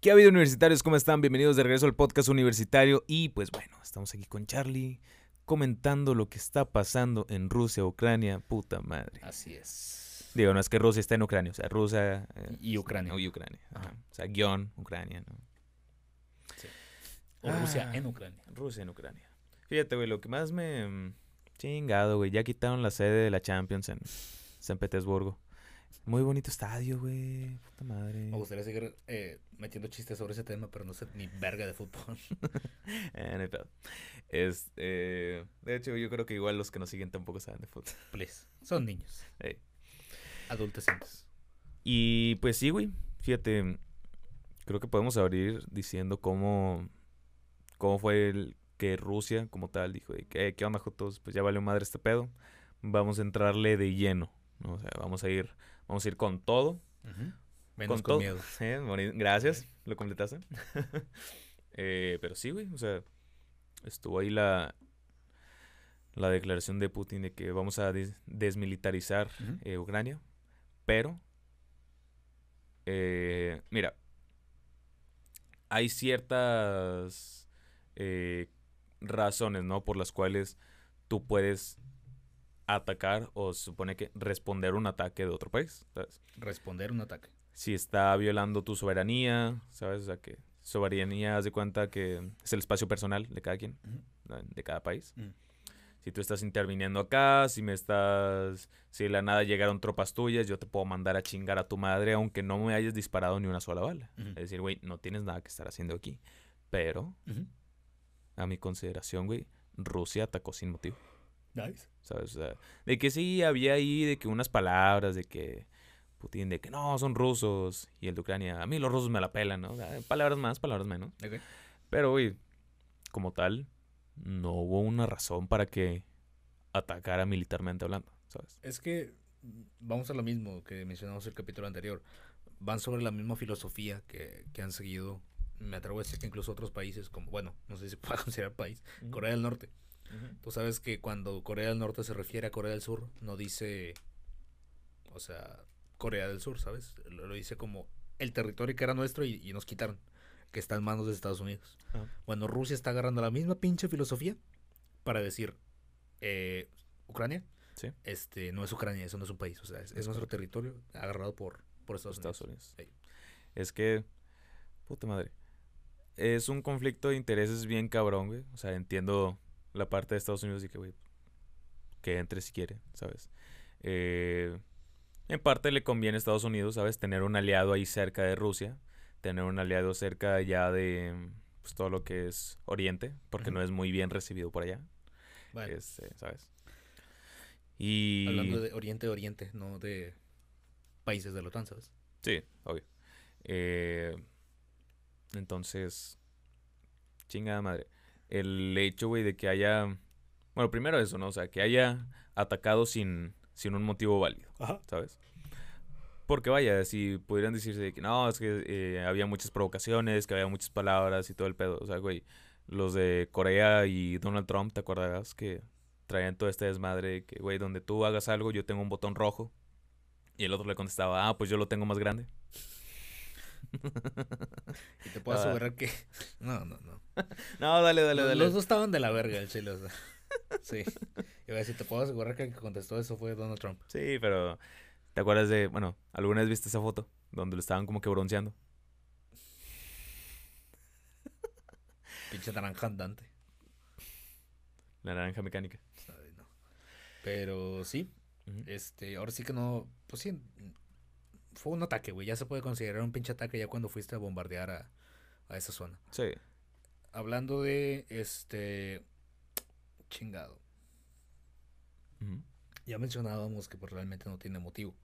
¿Qué ha habido universitarios? ¿Cómo están? Bienvenidos de regreso al podcast universitario. Y pues bueno, estamos aquí con Charlie comentando lo que está pasando en Rusia, Ucrania, puta madre. Así es. Digo, no es que Rusia está en Ucrania, o sea, Rusia eh, Y Ucrania. y Ucrania. ajá. O sea, guion, Ucrania, ¿no? O Rusia Ah. en Ucrania. Rusia en Ucrania. Fíjate, güey, lo que más me... mm, Chingado, güey. Ya quitaron la sede de la Champions en San Petersburgo. Muy bonito estadio, güey. Puta madre. Me gustaría seguir eh, metiendo chistes sobre ese tema, pero no sé ni verga de fútbol. Eh, no. Es, eh, de hecho, yo creo que igual los que nos siguen tampoco saben de fútbol. Please. Son niños. Ey. Adultecentes. Y pues sí, güey. Fíjate, creo que podemos abrir diciendo cómo, cómo fue el que Rusia, como tal, dijo: "Eh, ¿Qué onda, Jotos? Pues ya valió madre este pedo. Vamos a entrarle de lleno. ¿no? O sea, vamos a ir, vamos a ir con todo. Menos Con con, todo. miedo. Boni- Gracias, lo completaste. Eh, pero sí, güey, o sea, estuvo ahí la, la declaración de Putin de que vamos a des- desmilitarizar eh, Ucrania, pero, eh, mira, hay ciertas eh, razones, ¿no? Por las cuales tú puedes atacar o se supone que responder un ataque de otro país, ¿sabes? Responder un ataque. si está violando tu soberanía, ¿sabes? O sea, que soberanía, haz de cuenta que es el espacio personal de cada quien, Ujú. ¿no? de cada país. Mm. Si tú estás interviniendo acá, si me estás, si de la nada llegaron tropas tuyas, yo te puedo mandar a chingar a tu madre aunque no me hayas disparado ni una sola bala. Ujú. Es decir, güey, no tienes nada que estar haciendo aquí. Pero, a mi consideración, güey, Rusia atacó sin motivo. Nice. ¿Sabes? O sea, de que sí había ahí, de que unas palabras, de que Putin, de que no, son rusos. Y el de Ucrania, a mí los rusos me la pelan, ¿no? O sea, palabras más, palabras menos. Pero, güey, como tal, no hubo una razón para que atacara militarmente hablando, ¿sabes? Es que vamos a lo mismo que mencionamos el capítulo anterior. Van sobre la misma filosofía que, que han seguido. Me atrevo a decir que incluso otros países, como, bueno, no sé si se puede considerar país, Corea del Norte. Tú sabes que cuando Corea del Norte se refiere a Corea del Sur, no dice, o sea, Corea del Sur, ¿sabes? Lo, lo dice como el territorio que era nuestro y, y nos quitaron, que está en manos de Estados Unidos. Ajá. Bueno, Rusia está agarrando la misma pinche filosofía para decir, eh, Ucrania, Sí. este, no es Ucrania, eso no es un país, o sea, es, es nuestro territorio agarrado por, por Estados, Estados Unidos. Unidos. Es que, puta madre, es un conflicto de intereses bien cabrón, güey. O sea, entiendo la parte de Estados Unidos y que, güey, que entre si quiere, ¿sabes? Eh, en parte le conviene a Estados Unidos, ¿sabes? Tener un aliado ahí cerca de Rusia, tener un aliado cerca ya de pues, todo lo que es Oriente, porque no es muy bien recibido por allá, Bueno, este, ¿sabes? Y... hablando de Oriente, Oriente, no de países de la OTAN, ¿sabes? Sí, obvio. Eh, entonces, chingada madre. El hecho, güey, de que haya. Bueno, primero eso, ¿no? O sea, que haya atacado sin, sin un motivo válido, Ajá. ¿sabes? Porque vaya, si pudieran decirse de que no, es que eh, había muchas provocaciones, que había muchas palabras y todo el pedo. O sea, güey, los de Corea y Donald Trump, ¿te acordarás? Que traían todo este desmadre de que, güey, donde tú hagas algo, yo tengo un botón rojo. Y el otro le contestaba, ah, pues yo lo tengo más grande. Y te puedo asegurar que... No, no, no. No, dale, dale, Los- dale. Los dos estaban de la verga, el chile. o sea. Sí. Iba a decir, te puedo asegurar que el que contestó eso fue Donald Trump. Sí, pero ¿te acuerdas de, bueno, alguna vez viste esa foto donde lo estaban como que bronceando? Pinche naranja andante. La naranja mecánica. Ay, no. Pero sí, este, ahora sí que no, pues sí, fue un ataque, güey. Ya se puede considerar un pinche ataque ya cuando fuiste a bombardear a, a esa zona. Sí. Hablando de, este, chingado. Ya mencionábamos que pues realmente no tiene motivo.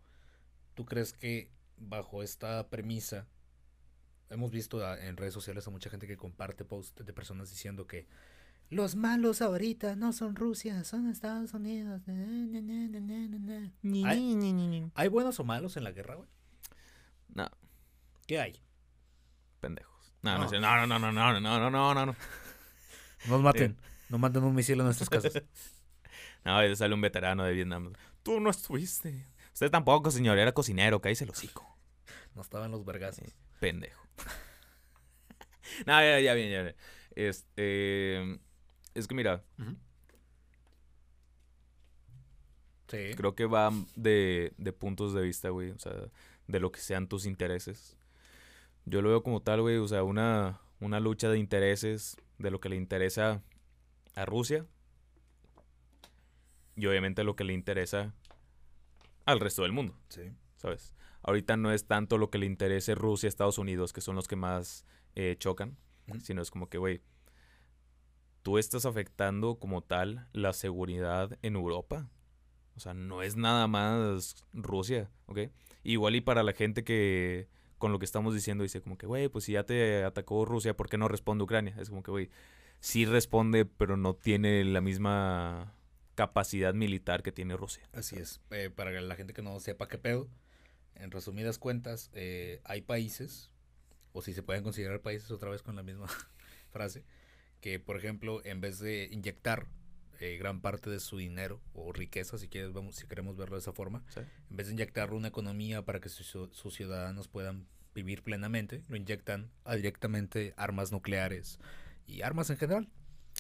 ¿Tú crees que bajo esta premisa hemos visto a- en redes sociales a mucha gente que comparte posts de personas diciendo que los malos ahorita no son Rusia, son Estados Unidos. na, na, na"? ¿Hay, ¿Hay buenos o malos en la guerra, güey? No, ¿Qué hay? pendejos. No, no, No. no, no, no, no, no, no, no, no, no, no. Nos maten. No manden un misil a nuestras casas. No, ahí sale un veterano de Vietnam. Tú no estuviste. Usted tampoco, señor, era cocinero, cállese el hocico. No estaban los vergazos. Pendejo. no, ya, ya bien, ya bien. Este, es que mira, Sí. creo que va de, de puntos de vista, güey. O sea, de lo que sean tus intereses. Yo lo veo como tal, güey. O sea, una, una lucha de intereses, de lo que le interesa a Rusia. Y obviamente lo que le interesa al resto del mundo. Sí. ¿sabes? Ahorita no es tanto lo que le interese Rusia, Estados Unidos, que son los que más eh, chocan, sino es como que, güey, tú estás afectando como tal la seguridad en Europa. O sea, no es nada más Rusia, ¿ok? Igual y para la gente que con lo que estamos diciendo dice como que, güey, pues si ya te atacó Rusia, ¿por qué no responde Ucrania? Es como que, güey, sí responde, pero no tiene la misma capacidad militar que tiene Rusia. Así es. Eh, para la gente que no sepa qué pedo, en resumidas cuentas, eh, hay países, o si se pueden considerar países otra vez con la misma frase, que por ejemplo, en vez de inyectar eh, gran parte de su dinero o riqueza, si quieres, vamos, si queremos verlo de esa forma, ¿sí? en vez de inyectar una economía para que sus, sus ciudadanos puedan vivir plenamente, lo inyectan a directamente armas nucleares y armas en general.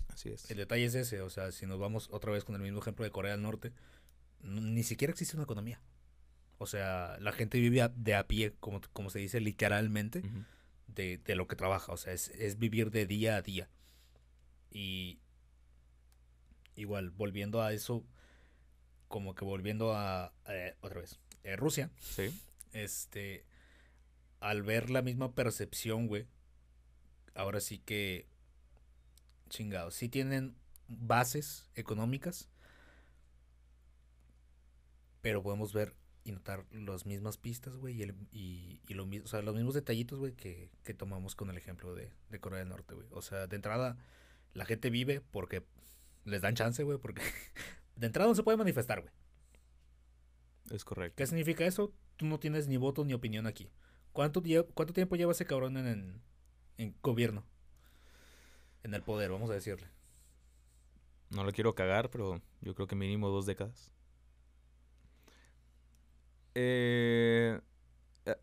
Así es. El detalle es ese, o sea, si nos vamos otra vez con el mismo ejemplo de Corea del Norte, ni siquiera existe una economía. O sea, la gente vive a- de a pie, como, como se dice literalmente, Ujú. de, de lo que trabaja. O sea, es, es vivir de día a día. Y igual, volviendo a eso, como que volviendo a, eh, otra vez, eh, Rusia, Sí. este, al ver la misma percepción, güey, ahora sí que, chingados, sí tienen bases económicas, pero podemos ver y notar las mismas pistas, güey, y, el- y, y lo, o sea, los mismos detallitos, güey, que, que tomamos con el ejemplo de, de Corea del Norte, güey. O sea, de entrada, la gente vive porque les dan chance, güey, porque de entrada no se puede manifestar, güey. Es correcto. ¿Qué significa eso? Tú no tienes ni voto ni opinión aquí. ¿Cuánto, cuánto tiempo lleva ese cabrón en, en, en gobierno? En el poder, vamos a decirle. No lo quiero cagar, pero yo creo que mínimo dos décadas. Eh,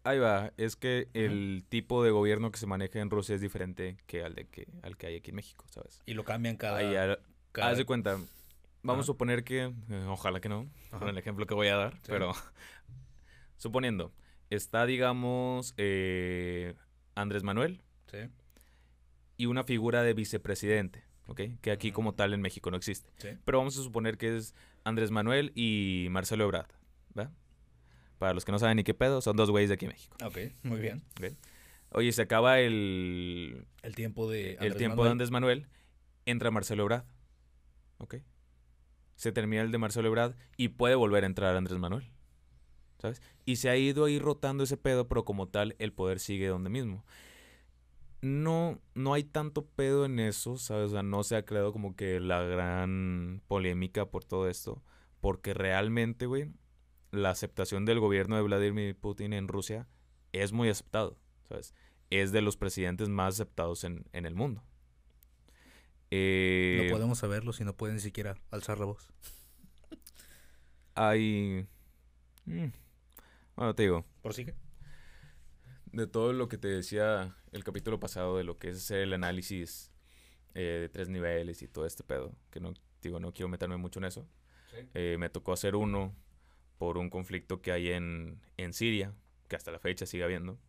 ahí va. Es que el tipo de gobierno que se maneja en Rusia es diferente que al de que al que hay aquí en México, ¿sabes? Y lo cambian cada... Ah, cada- haz de cuenta. Vamos a suponer que, eh, ojalá que no, Ajá. con el ejemplo que voy a dar, Sí. pero suponiendo, está, digamos, eh, Andrés Manuel Sí, y una figura de vicepresidente, ¿ok? Que aquí como tal en México no existe. sí. Pero vamos a suponer que es Andrés Manuel y Marcelo Ebrard, ¿va? Para los que no saben ni qué pedo, son dos güeyes de aquí en México. Ok, muy bien. Oye, se acaba el, El tiempo de... el Andrés tiempo Manuel. de Andrés Manuel, entra Marcelo Ebrard, Se termina el de Marcelo Ebrard y puede volver a entrar Andrés Manuel, ¿sabes? Y se ha ido ahí rotando ese pedo, pero como tal, el poder sigue donde mismo. No, no hay tanto pedo en eso, ¿sabes? O sea, no se ha creado como que la gran polémica por todo esto. Porque realmente, güey, la aceptación del gobierno de Vladimir Putin en Rusia es muy aceptado, ¿sabes? Es de los presidentes más aceptados en, en el mundo. Eh, No podemos saberlo si no pueden ni siquiera alzar la voz. hay... mm, Bueno, te digo, ¿Prosigue? de todo lo que te decía el capítulo pasado de lo que es hacer el análisis eh, de tres niveles y todo este pedo, que no, digo, no quiero meterme mucho en eso. Sí. Eh, me tocó hacer uno por un conflicto que hay en, en Siria, que hasta la fecha sigue habiendo,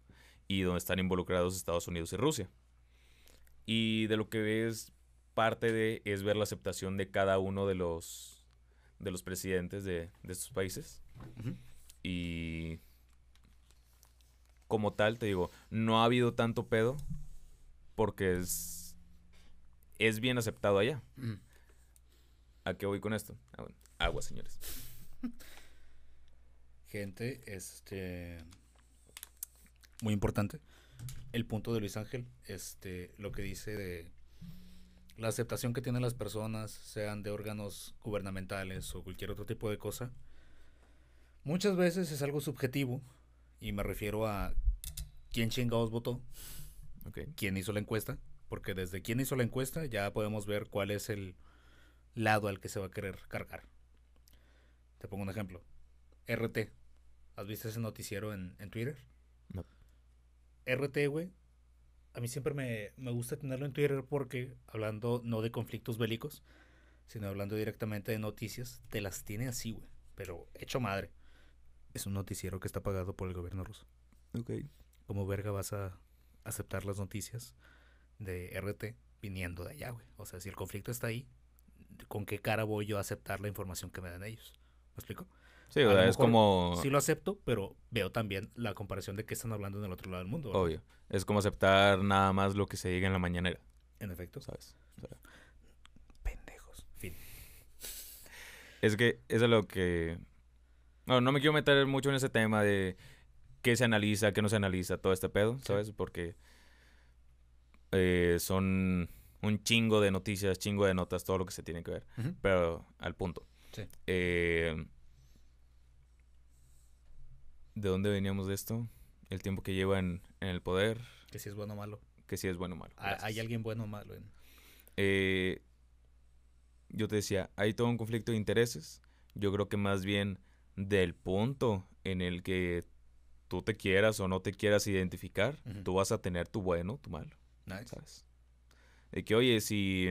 y donde están involucrados Estados Unidos y Rusia. Y de lo que es parte de es ver la aceptación de cada uno de los de los presidentes de, de estos países. Y como tal, te digo, no ha habido tanto pedo porque es, es bien aceptado allá. ¿A qué voy con esto? Ah, bueno, agua, señores. Gente, este... Muy importante. El punto de Luis Ángel, este, lo que dice de la aceptación que tienen las personas, sean de órganos gubernamentales o cualquier otro tipo de cosa, muchas veces es algo subjetivo y me refiero a quién chingados votó, Ok. quién hizo la encuesta, porque desde quién hizo la encuesta ya podemos ver cuál es el lado al que se va a querer cargar. Te pongo un ejemplo. RT. ¿Has visto ese noticiero en, en Twitter? No. RT, güey, a mí siempre me, me gusta tenerlo en Twitter porque hablando no de conflictos bélicos, sino hablando directamente de noticias, te las tiene así, güey. Pero hecho madre. Es un noticiero que está pagado por el gobierno ruso. Ok. ¿Cómo verga vas a aceptar las noticias de RT viniendo de allá, güey? O sea, si el conflicto está ahí, ¿con qué cara voy yo a aceptar la información que me dan ellos? ¿Me explico? Sí, o sea, es como... Sí lo acepto, pero veo también la comparación de qué están hablando en el otro lado del mundo. ¿verdad? Obvio. Es como aceptar nada más lo que se diga en la mañanera, En efecto. ¿sabes? O sea, Pendejos. Fin. es que eso es lo que... No, no me quiero meter mucho en ese tema de qué se analiza, qué no se analiza, todo este pedo, ¿sabes? Porque eh, son un chingo de noticias, chingo de notas, todo lo que se tiene que ver. Pero al punto. Sí. Eh, ¿De dónde veníamos de esto? El tiempo que lleva en, el poder, Que si es bueno o malo. que si es bueno o malo. ¿Hay- ¿Hay alguien bueno o malo? En... Eh, yo te decía, hay todo un conflicto de intereses. Yo creo que más bien del punto en el que tú te quieras o no te quieras identificar, tú vas a tener tu bueno, tu malo, Nice. ¿sabes? De que, oye, si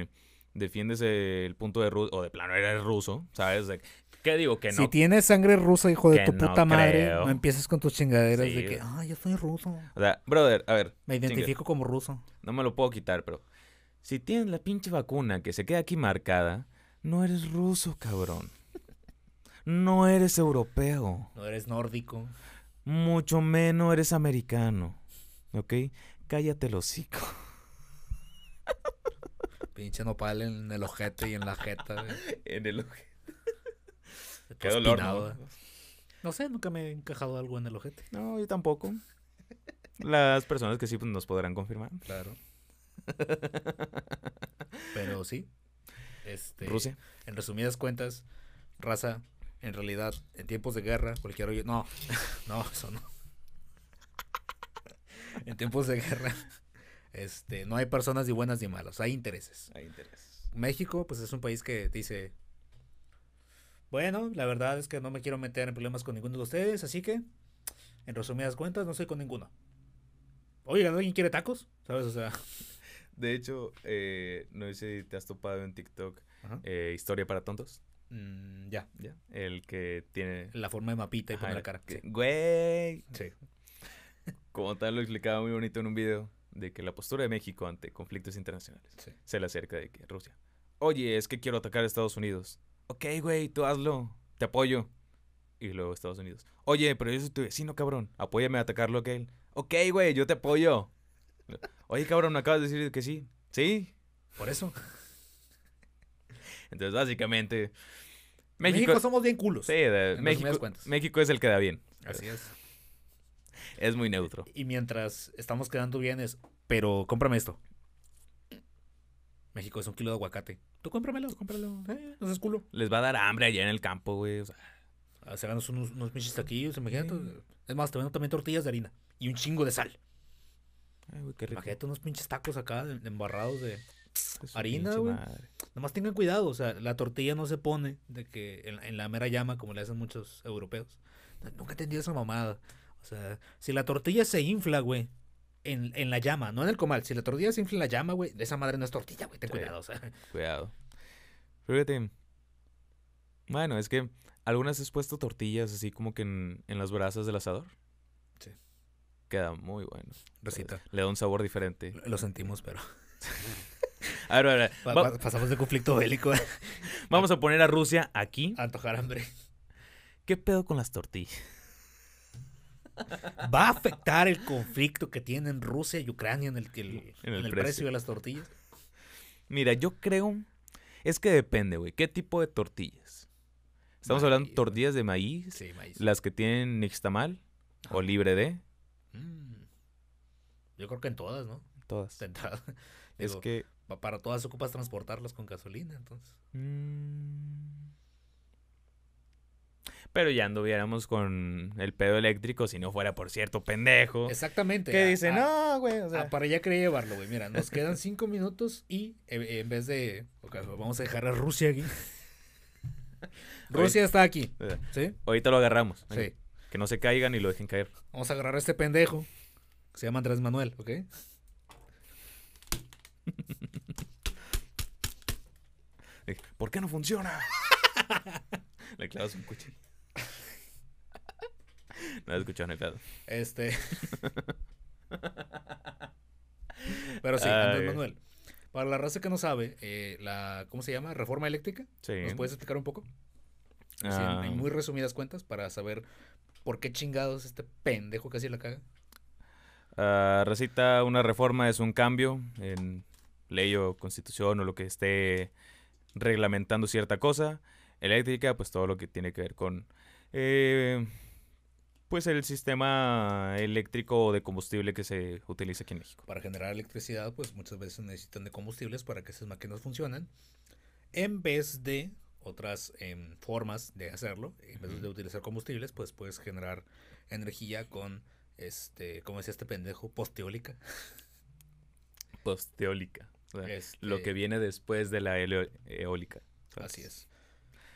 defiendes el punto de ruso, o de plano eres ruso, ¿sabes? De- ¿Qué digo? Que Si no. tienes sangre rusa, hijo de tu no puta madre, creo. no empieces con tus chingaderas Sí, de que, ah, yo soy ruso. O sea, brother, a ver, Me identifico como ruso. no me lo puedo quitar, pero si tienes la pinche vacuna que se queda aquí marcada, no eres ruso, cabrón. No eres europeo. No eres nórdico. Mucho menos eres americano. ¿Ok? Cállate el hocico. Pinche nopal en el ojete y en la jeta. En el Todo Qué dolor, ¿no? güey. No sé, nunca me he encajado algo en el ojete. No, yo tampoco. Las personas que sí pues, nos podrán confirmar. Claro. Pero sí. Este, Rusia. En resumidas cuentas, raza, en realidad, en tiempos de guerra, cualquier hoyo. No, no, eso no. En tiempos de guerra, este, no hay personas ni buenas ni malas, hay intereses. Hay interés. México, pues es un país que dice, bueno, la verdad es que no me quiero meter en problemas con ninguno de ustedes, así que, en resumidas cuentas, no soy con ninguno. Oigan, ¿alguien quiere tacos? ¿Sabes? O sea, De hecho, eh, no sé si te has topado en TikTok eh, Historia para Tontos. Mm, ya, ¿Ya? El que tiene... la forma de mapita y Ajá, poner la cara. que- Sí. Güey. sí. Como tal, lo explicaba muy bonito en un video de que la postura de México ante conflictos internacionales Sí. se le acerca de que Rusia. Oye, es que quiero atacar a Estados Unidos. Ok, güey, tú hazlo. Te apoyo. Y luego Estados Unidos. Oye, pero yo soy tu vecino, cabrón. Apóyame a atacarlo a aquel. Ok, güey, yo te apoyo. Oye, cabrón, me acabas de decir que sí. ¿Sí? Por eso. Entonces, básicamente... México, México... somos bien culos. sí, de- México. México es el que da bien. Así es. Es muy neutro. Y mientras estamos quedando bien es, pero cómprame esto. México es un kilo de aguacate. Tú cómpramelo, cómpralo. Eh, no seas culo. Les va a dar hambre allá en el campo, güey. O sea, Háganos unos, unos pinches taquillos, imagínate. Es más, te vendo también tortillas de harina. Y un chingo de sal. ay, güey, qué rico. Imagínate unos pinches tacos acá em- embarrados de... Es harina, güey. Nomás tengan cuidado, o sea, la tortilla no se pone de que en, en la mera llama como le hacen muchos europeos. Nunca he entendido esa mamada. O sea, si la tortilla se infla, güey, en, en la llama, no en el comal, si la tortilla se infla en la llama, güey, de esa madre no es tortilla, güey, ten Sí. cuidado, o sea. Cuidado. Fíjate. Bueno, es que algunas has puesto tortillas así como que en, en las brasas del asador. Sí. Queda muy bueno. Recita. Le da un sabor diferente. Lo sentimos, pero A ver, a ver, va- pasamos de conflicto bélico a vamos a poner a Rusia aquí. antojar hambre. ¿Qué pedo con las tortillas? ¿Va a afectar el conflicto que tienen Rusia y Ucrania en el, el- En el en el precio. precio de las tortillas? Mira, yo creo. Es que depende, güey. ¿Qué tipo de tortillas? Estamos hablando de tortillas de maíz, Sí, maíz. las que tienen nixtamal o Ajá. libre de. Mm. Yo creo que en todas, ¿no? Todas. Es que. pa- Para todas ocupas transportarlas con gasolina, entonces. mm, pero ya anduviéramos con el pedo eléctrico si no fuera por cierto pendejo. Exactamente. Que dice, ah, no, güey. O sea. Ah, para allá quería llevarlo, güey. Mira, nos quedan cinco minutos y eh, en vez de. Vamos a dejar a Rusia aquí. Rusia está aquí. ¿sí? Ahorita lo agarramos. Sí. Que no se caigan y lo dejen caer. Vamos a agarrar a este pendejo. Que se llama Andrés Manuel, ¿ok? ¿Por qué no funciona? Le clavas un cuchillo. No escuchado, no hay pedo. Este. Pero sí, Andrés. Manuel. Para la raza que no sabe, eh, la, ¿cómo se llama? Reforma eléctrica. Sí. ¿Nos puedes explicar un poco? Así, Ah, en muy resumidas cuentas, para saber por qué chingados este pendejo casi la caga. ah, recita una reforma es un cambio en ley o constitución o lo que esté reglamentando cierta cosa. Eléctrica, pues todo lo que tiene que ver con eh, pues el sistema eléctrico de combustible que se utiliza aquí en México. Para generar electricidad, pues muchas veces necesitan de combustibles para que esas máquinas funcionen. En vez de otras em, formas de hacerlo, en vez de utilizar combustibles, pues puedes generar energía con, este, como decía este pendejo, posteólica. Posteólica. o sea, lo Este, que viene después de la eólica. ¿sabes? Así es.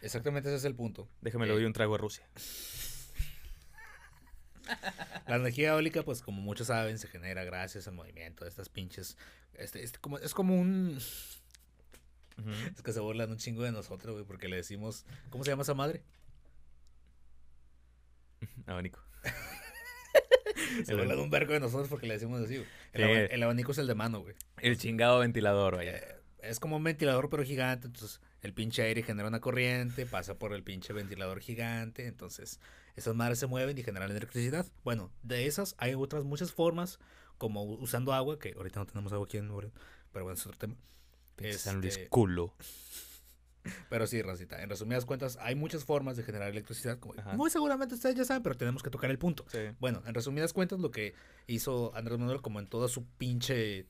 Exactamente ese es el punto. Déjame le Eh, doy un trago a Rusia. La energía eólica, pues como muchos saben, se genera gracias al movimiento de estas pinches. Este, este como, es como un. Es que se burlan un chingo de nosotros, güey, porque le decimos. ¿Cómo se llama esa madre? Abanico. Se burlan un vergo de nosotros porque le decimos así, güey. El, Sí. aba- el abanico es el de mano, güey. El chingado ventilador, vaya. Eh, es como un ventilador, pero gigante. Entonces, el pinche aire genera una corriente, pasa por el pinche ventilador gigante. Entonces, esas madres se mueven y generan electricidad. Bueno, de esas hay otras muchas formas, como usando agua, que ahorita no tenemos agua aquí en León, pero bueno, es otro tema. San Luis Este, culo. Pero sí, Racita, en resumidas cuentas, hay muchas formas de generar electricidad. Como muy seguramente ustedes ya saben, pero tenemos que tocar el punto. Sí. Bueno, en resumidas cuentas, lo que hizo Andrés Manuel, como en toda su pinche.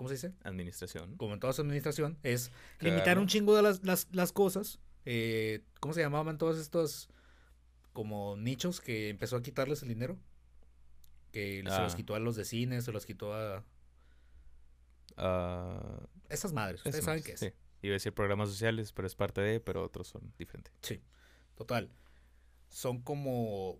¿Cómo se dice? Administración. Como en toda su administración, es limitar un chingo de las, las, las cosas. eh, ¿Cómo se llamaban todos estos como nichos que empezó a quitarles el dinero? Que se los Ah. quitó a los de cine, se los quitó a Ah, esas madres. Ustedes eso saben más, qué es. sí. Iba a decir programas sociales, pero es parte de, pero otros son diferentes. Sí, total. Son como,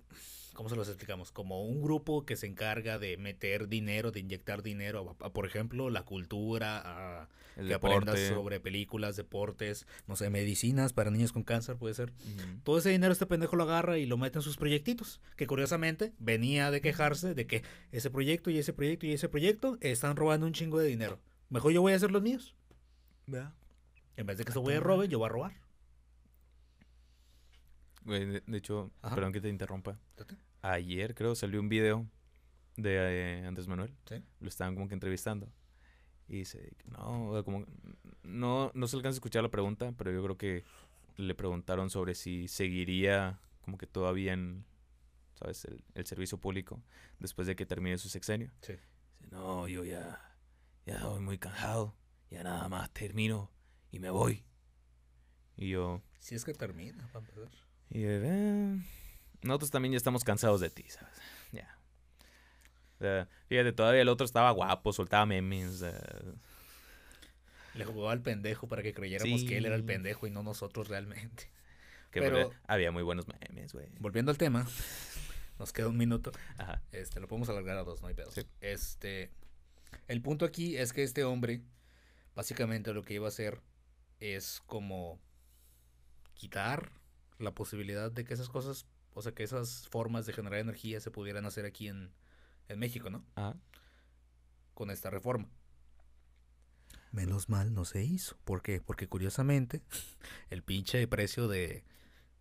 ¿cómo se los explicamos? Como un grupo que se encarga de meter dinero, de inyectar dinero a, a, por ejemplo, la cultura, a El que aprendas deporte. sobre películas, deportes, no sé, medicinas para niños con cáncer, puede ser. Todo ese dinero este pendejo lo agarra y lo mete en sus proyectitos, que curiosamente venía de quejarse de que ese proyecto y ese proyecto y ese proyecto están robando un chingo de dinero. Mejor yo voy a hacer los míos. En vez de que se voy a robar, yo voy a robar. Güey, de, hecho, Ajá. perdón que te interrumpa. Ayer creo salió un video de eh, Andrés Manuel. Sí. Lo estaban como que entrevistando. Y dice, no, como no, no se alcanza a escuchar la pregunta, pero yo creo que le preguntaron sobre si seguiría como que todavía en, ¿sabes? El, el servicio público después de que termine su sexenio. Sí. Dice, no, yo ya, ya voy muy cansado, ya nada más termino y me voy. Y yo, Si es que termina, para empezar. Y "Eh, nosotros también ya estamos cansados de ti, ¿sabes? Ya. O sea, fíjate, todavía el otro estaba guapo, soltaba memes. sea, Le jugaba al pendejo para que creyéramos que él era el pendejo y no nosotros realmente. que Pero- había muy buenos memes, güey. Volviendo al tema, nos queda un minuto. Ajá. Este, lo podemos alargar a dos, no hay pedos. Sí. Este, el punto aquí es que este hombre, básicamente lo que iba a hacer es como quitar la posibilidad de que esas cosas, o sea, que esas formas de generar energía se pudieran hacer aquí en, en México, ¿no? Ajá. Con esta reforma. Menos mal no se hizo. ¿Por qué? Porque curiosamente, el pinche precio de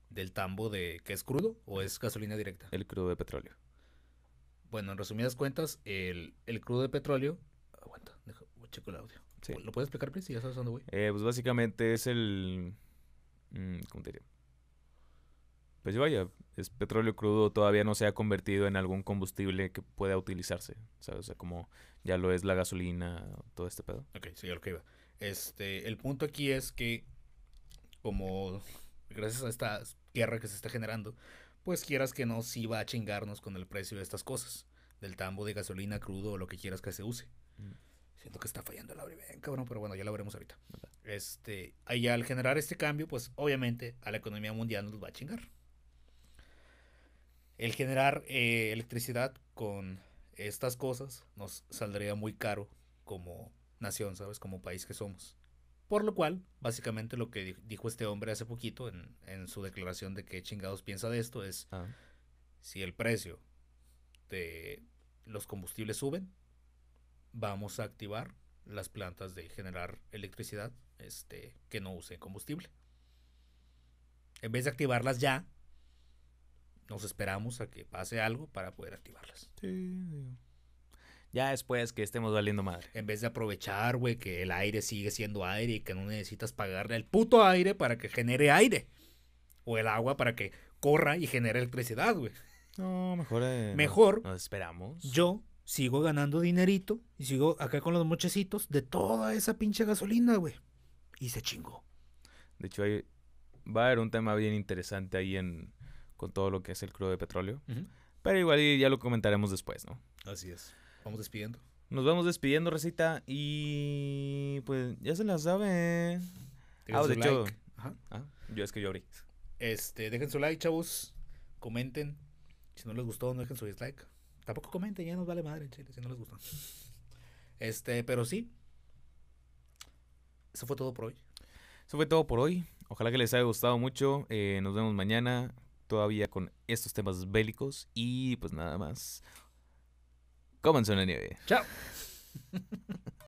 del tambo de que es crudo o es gasolina directa. El crudo de petróleo. Bueno, en resumidas cuentas, el, el crudo de petróleo. Aguanta, deja, voy a checo el audio. Sí. ¿Lo puedes explicar, please? Si ya sabes dónde voy. Eh, pues básicamente es el... mm, ¿Cómo te diría? Pues vaya, es petróleo crudo, todavía no se ha convertido en algún combustible que pueda utilizarse, ¿sabes? O sea, como ya lo es la gasolina, todo este pedo. Ok, sí, lo que iba. Este, el punto aquí es que, como gracias a esta guerra que se está generando, pues quieras que no, sí va a chingarnos con el precio de estas cosas. Del tambo de gasolina crudo o lo que quieras que se use. Mm. Siento que está fallando el audio bien, cabrón, pero bueno, ya lo veremos ahorita. Este, ahí al generar este cambio, pues obviamente a la economía mundial nos va a chingar. El generar eh, electricidad con estas cosas nos saldría muy caro como nación, ¿sabes? Como país que somos. Por lo cual, básicamente lo que di- dijo este hombre hace poquito en, en su declaración de qué chingados piensa de esto es Ah, si el precio de los combustibles suben, vamos a activar las plantas de generar electricidad este, que no use combustible. En vez de activarlas ya, nos esperamos a que pase algo para poder activarlas. sí, digo. Ya después que estemos valiendo madre. En vez de aprovechar, güey, que el aire sigue siendo aire y que no necesitas pagarle al puto aire para que genere aire. O el agua para que corra y genere electricidad, güey. No, mejor. eh, nos- Mejor Nos, esperamos. yo sigo ganando dinerito y sigo acá con los mochecitos de toda esa pinche gasolina, güey. Y se chingó. De hecho, hay- va a haber un tema bien interesante ahí en con todo lo que es el crudo de petróleo. Pero igual ya lo comentaremos después, ¿no? Así es. Vamos despidiendo. Nos vamos despidiendo, recita. Y pues ya se la sabe. Ah, de hecho- like. Ajá. Ah, yo es que yo abrí. Este, dejen su like, chavos. Comenten. Si no les gustó, no dejen su dislike. Tampoco comenten, ya nos vale madre, chile, si no les gustó. Este, pero sí. Eso fue todo por hoy. Eso fue todo por hoy. Ojalá que les haya gustado mucho. Eh, nos vemos mañana todavía con estos temas bélicos. Y pues nada más. Cómanse una nieve. Chao.